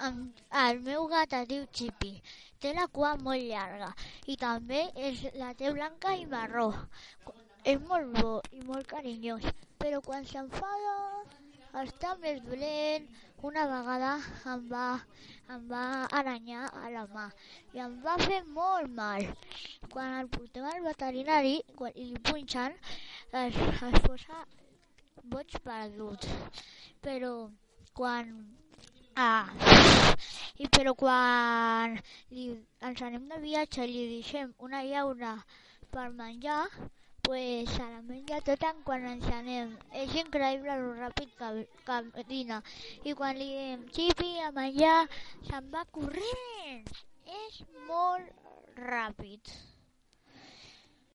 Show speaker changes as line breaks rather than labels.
El meu gat es diu Chippy. Té la cua molt llarga i també és, la té blanca i marró. És molt bo i molt carinyós, però quan s'enfada està més dolent. Una vegada em va, em va aranyar a la mà i em va fer molt mal. Quan el portem al veterinari quan, i li punxen, es, es posa boig perdut. Però quan Ah, i però quan li, ens anem de viatge i li deixem una llauna per menjar, pues se la menja tota quan ens anem. És increïble el ràpid que camina. I quan li diem xipi a menjar, se'n va corrent. És molt ràpid.